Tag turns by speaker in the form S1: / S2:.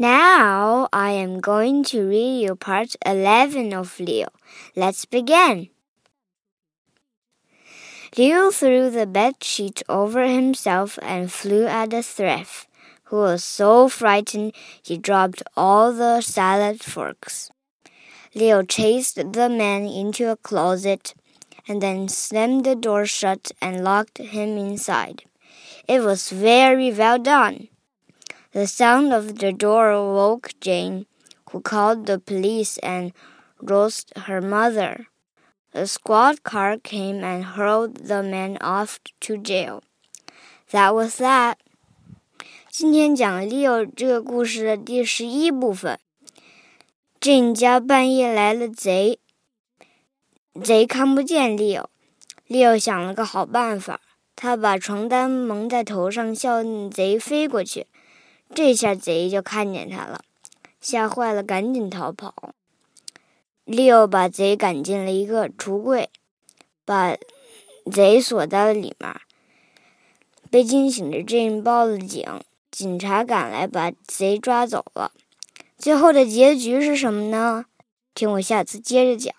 S1: Now I am going to read you part 11 of Leo. Let's begin. Leo threw the bed sheet over himself and flew at the thief, who was so frightened he dropped all the salad forks. Leo chased the man into a closet and then slammed the door shut and locked him inside. It was very well done. The sound of the door woke Jane, who called the police and roused her mother. The squad car came and hurled the man off to jail. That was that. 今天讲 Leo 这个故事的第十一部分。Jane 家半夜来了贼，贼看不见 Leo。Leo 想了个好办法，他把床单蒙在头上，叫贼飞过去。 这下贼就看见他了，吓坏了，赶紧逃跑。六把贼赶进了一个橱柜，把贼锁在了里面。被惊醒的 Jane 报了警，警察赶来把贼抓走了。最后的结局是什么呢？听我下次接着讲。